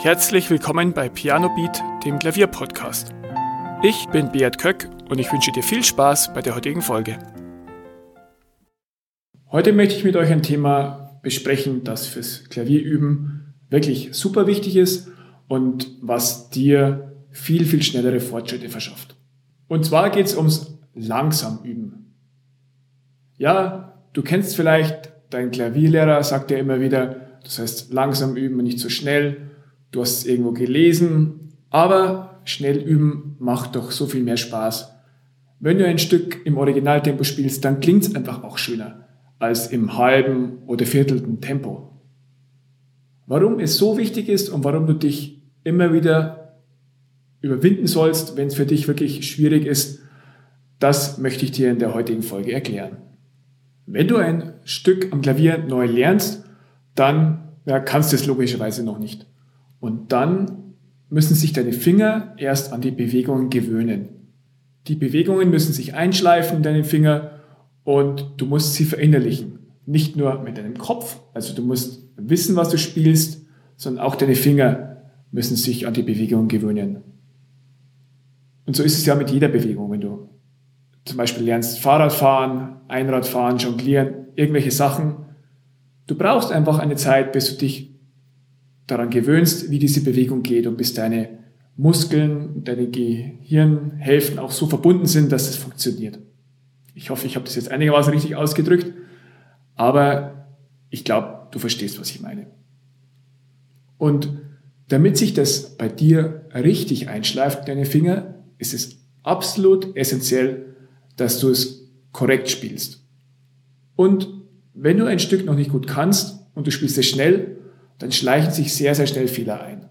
Herzlich willkommen bei Piano Beat, dem Klavierpodcast. Ich bin Beat Köck und ich wünsche dir viel Spaß bei der heutigen Folge. Heute möchte ich mit euch ein Thema besprechen, das fürs Klavierüben wirklich super wichtig ist und was dir viel, viel schnellere Fortschritte verschafft. Und zwar geht es ums langsam üben. Ja, du kennst vielleicht, dein Klavierlehrer sagt ja immer wieder, das heißt langsam üben und nicht so schnell du hast es irgendwo gelesen, aber schnell üben macht doch so viel mehr Spaß. Wenn du ein Stück im Originaltempo spielst, dann klingt es einfach auch schöner als im halben oder viertelten Tempo. Warum es so wichtig ist und warum du dich immer wieder überwinden sollst, wenn es für dich wirklich schwierig ist, das möchte ich dir in der heutigen Folge erklären. Wenn du ein Stück am Klavier neu lernst, dann ja, kannst du es logischerweise noch nicht. Und dann müssen sich deine Finger erst an die Bewegungen gewöhnen. Die Bewegungen müssen sich einschleifen in deinen Finger und du musst sie verinnerlichen. Nicht nur mit deinem Kopf, also du musst wissen, was du spielst, sondern auch deine Finger müssen sich an die Bewegungen gewöhnen. Und so ist es ja mit jeder Bewegung, wenn du zum Beispiel lernst Fahrradfahren, Einradfahren, Jonglieren, irgendwelche Sachen. Du brauchst einfach eine Zeit, bis du dich daran gewöhnst, wie diese Bewegung geht und bis deine Muskeln, deine Gehirnhälften auch so verbunden sind, dass es funktioniert. Ich hoffe, ich habe das jetzt einigermaßen richtig ausgedrückt, aber ich glaube, du verstehst, was ich meine. Und damit sich das bei dir richtig einschleift, deine Finger, ist es absolut essentiell, dass du es korrekt spielst. Und wenn du ein Stück noch nicht gut kannst und du spielst es schnell, dann schleichen sich sehr, sehr schnell Fehler ein.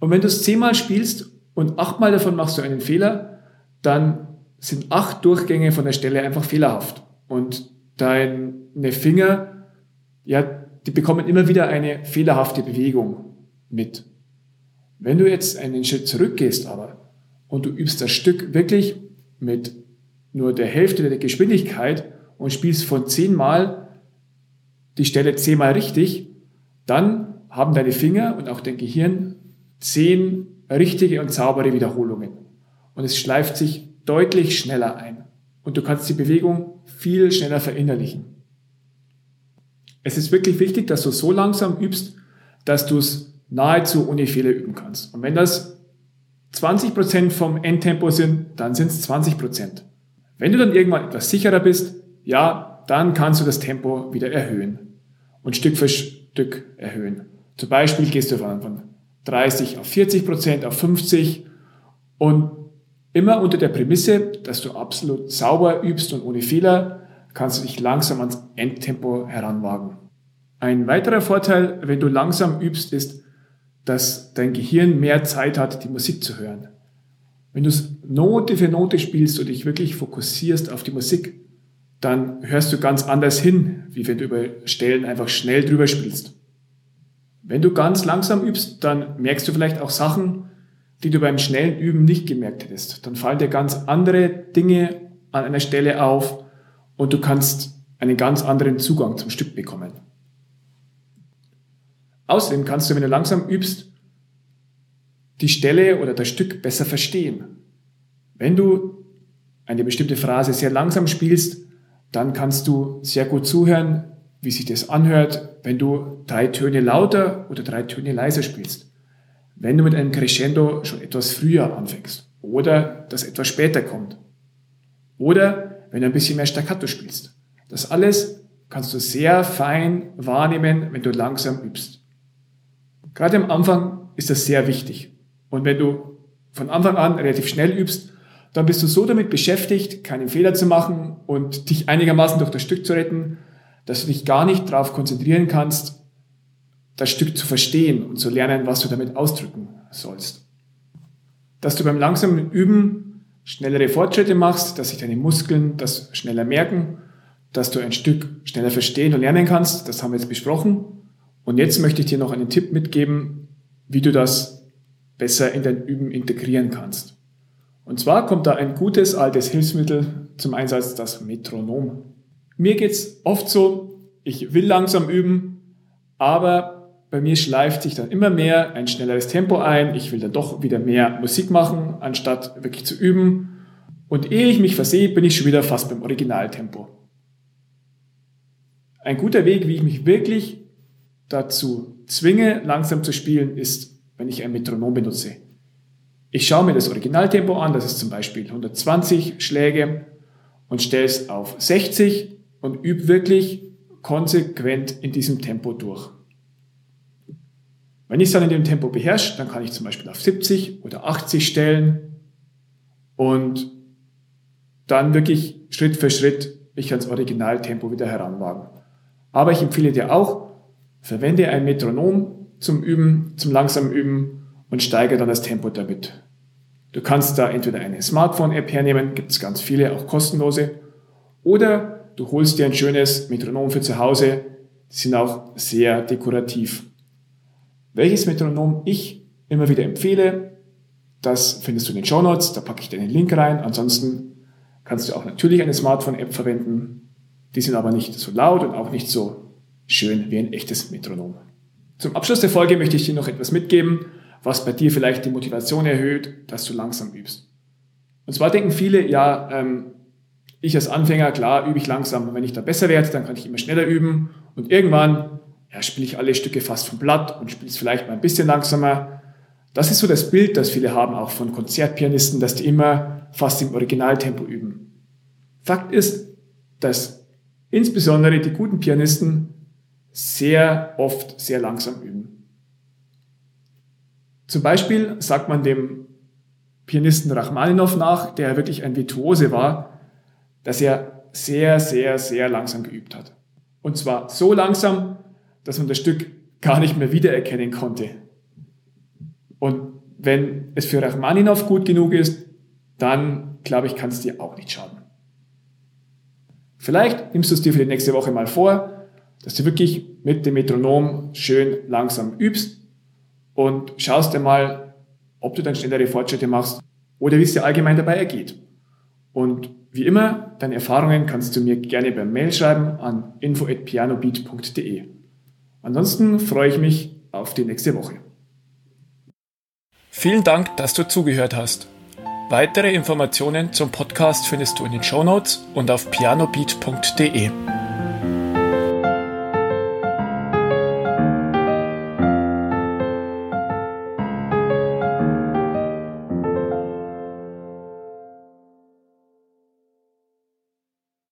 Und wenn du es zehnmal spielst und achtmal davon machst du einen Fehler, dann sind acht Durchgänge von der Stelle einfach fehlerhaft. Und deine Finger, ja, die bekommen immer wieder eine fehlerhafte Bewegung mit. Wenn du jetzt einen Schritt zurückgehst aber und du übst das Stück wirklich mit nur der Hälfte der Geschwindigkeit und spielst von zehnmal die Stelle zehnmal richtig, dann haben deine Finger und auch dein Gehirn zehn richtige und saubere Wiederholungen. Und es schleift sich deutlich schneller ein. Und du kannst die Bewegung viel schneller verinnerlichen. Es ist wirklich wichtig, dass du so langsam übst, dass du es nahezu ohne Fehler üben kannst. Und wenn das 20% vom Endtempo sind, dann sind es 20%. Wenn du dann irgendwann etwas sicherer bist, ja, dann kannst du das Tempo wieder erhöhen. Und Stück für Stück erhöhen. Zum Beispiel gehst du von 30 auf 40 Prozent, auf 50 und immer unter der Prämisse, dass du absolut sauber übst und ohne Fehler, kannst du dich langsam ans Endtempo heranwagen. Ein weiterer Vorteil, wenn du langsam übst, ist, dass dein Gehirn mehr Zeit hat, die Musik zu hören. Wenn du es Note für Note spielst und dich wirklich fokussierst auf die Musik, dann hörst du ganz anders hin, wie wenn du über Stellen einfach schnell drüber spielst. Wenn du ganz langsam übst, dann merkst du vielleicht auch Sachen, die du beim schnellen Üben nicht gemerkt hättest. Dann fallen dir ganz andere Dinge an einer Stelle auf und du kannst einen ganz anderen Zugang zum Stück bekommen. Außerdem kannst du, wenn du langsam übst, die Stelle oder das Stück besser verstehen. Wenn du eine bestimmte Phrase sehr langsam spielst, dann kannst du sehr gut zuhören, wie sich das anhört, wenn du drei Töne lauter oder drei Töne leiser spielst. Wenn du mit einem Crescendo schon etwas früher anfängst oder das etwas später kommt. Oder wenn du ein bisschen mehr Staccato spielst. Das alles kannst du sehr fein wahrnehmen, wenn du langsam übst. Gerade am Anfang ist das sehr wichtig. Und wenn du von Anfang an relativ schnell übst, dann bist du so damit beschäftigt, keinen Fehler zu machen und dich einigermaßen durch das Stück zu retten, dass du dich gar nicht darauf konzentrieren kannst, das Stück zu verstehen und zu lernen, was du damit ausdrücken sollst. Dass du beim langsamen Üben schnellere Fortschritte machst, dass sich deine Muskeln das schneller merken, dass du ein Stück schneller verstehen und lernen kannst, das haben wir jetzt besprochen. Und jetzt möchte ich dir noch einen Tipp mitgeben, wie du das besser in dein Üben integrieren kannst. Und zwar kommt da ein gutes altes Hilfsmittel zum Einsatz, das Metronom. Mir geht's oft so, ich will langsam üben, aber bei mir schleift sich dann immer mehr ein schnelleres Tempo ein. Ich will dann doch wieder mehr Musik machen, anstatt wirklich zu üben. Und ehe ich mich versehe, bin ich schon wieder fast beim Originaltempo. Ein guter Weg, wie ich mich wirklich dazu zwinge, langsam zu spielen, ist, wenn ich ein Metronom benutze. Ich schaue mir das Originaltempo an, das ist zum Beispiel 120 Schläge und stelle es auf 60 und übe wirklich konsequent in diesem Tempo durch. Wenn ich es dann in dem Tempo beherrsche, dann kann ich zum Beispiel auf 70 oder 80 stellen und dann wirklich Schritt für Schritt mich ans Originaltempo wieder heranwagen. Aber ich empfehle dir auch, verwende ein Metronom zum Üben, zum langsamen Üben und steigere dann das Tempo damit. Du kannst da entweder eine Smartphone-App hernehmen, gibt es ganz viele, auch kostenlose, oder du holst dir ein schönes Metronom für zu Hause, die sind auch sehr dekorativ. Welches Metronom ich immer wieder empfehle, das findest du in den Show Notes, da packe ich dir den Link rein. Ansonsten kannst du auch natürlich eine Smartphone-App verwenden. Die sind aber nicht so laut und auch nicht so schön wie ein echtes Metronom. Zum Abschluss der Folge möchte ich dir noch etwas mitgeben, was bei dir vielleicht die Motivation erhöht, dass du langsam übst. Und zwar denken viele, ja, ähm, ich als Anfänger, klar, übe ich langsam. Wenn ich da besser werde, dann kann ich immer schneller üben. Und irgendwann ja, spiele ich alle Stücke fast vom Blatt und spiele es vielleicht mal ein bisschen langsamer. Das ist so das Bild, das viele haben, auch von Konzertpianisten, dass die immer fast im Originaltempo üben. Fakt ist, dass insbesondere die guten Pianisten sehr oft sehr langsam üben. Zum Beispiel sagt man dem Pianisten Rachmaninow nach, der wirklich ein Virtuose war, dass er sehr, sehr, sehr langsam geübt hat. Und zwar so langsam, dass man das Stück gar nicht mehr wiedererkennen konnte. Und wenn es für Rachmaninow gut genug ist, dann glaube ich, kann es dir auch nicht schaden. Vielleicht nimmst du es dir für die nächste Woche mal vor, dass du wirklich mit dem Metronom schön langsam übst und schaust dir mal, ob du dann schnellere Fortschritte machst oder wie es dir allgemein dabei ergeht. Und wie immer, deine Erfahrungen kannst du mir gerne per Mail schreiben an info@pianobeat.de. Ansonsten freue ich mich auf die nächste Woche. Vielen Dank, dass du zugehört hast. Weitere Informationen zum Podcast findest du in den Show Notes und auf pianobeat.de.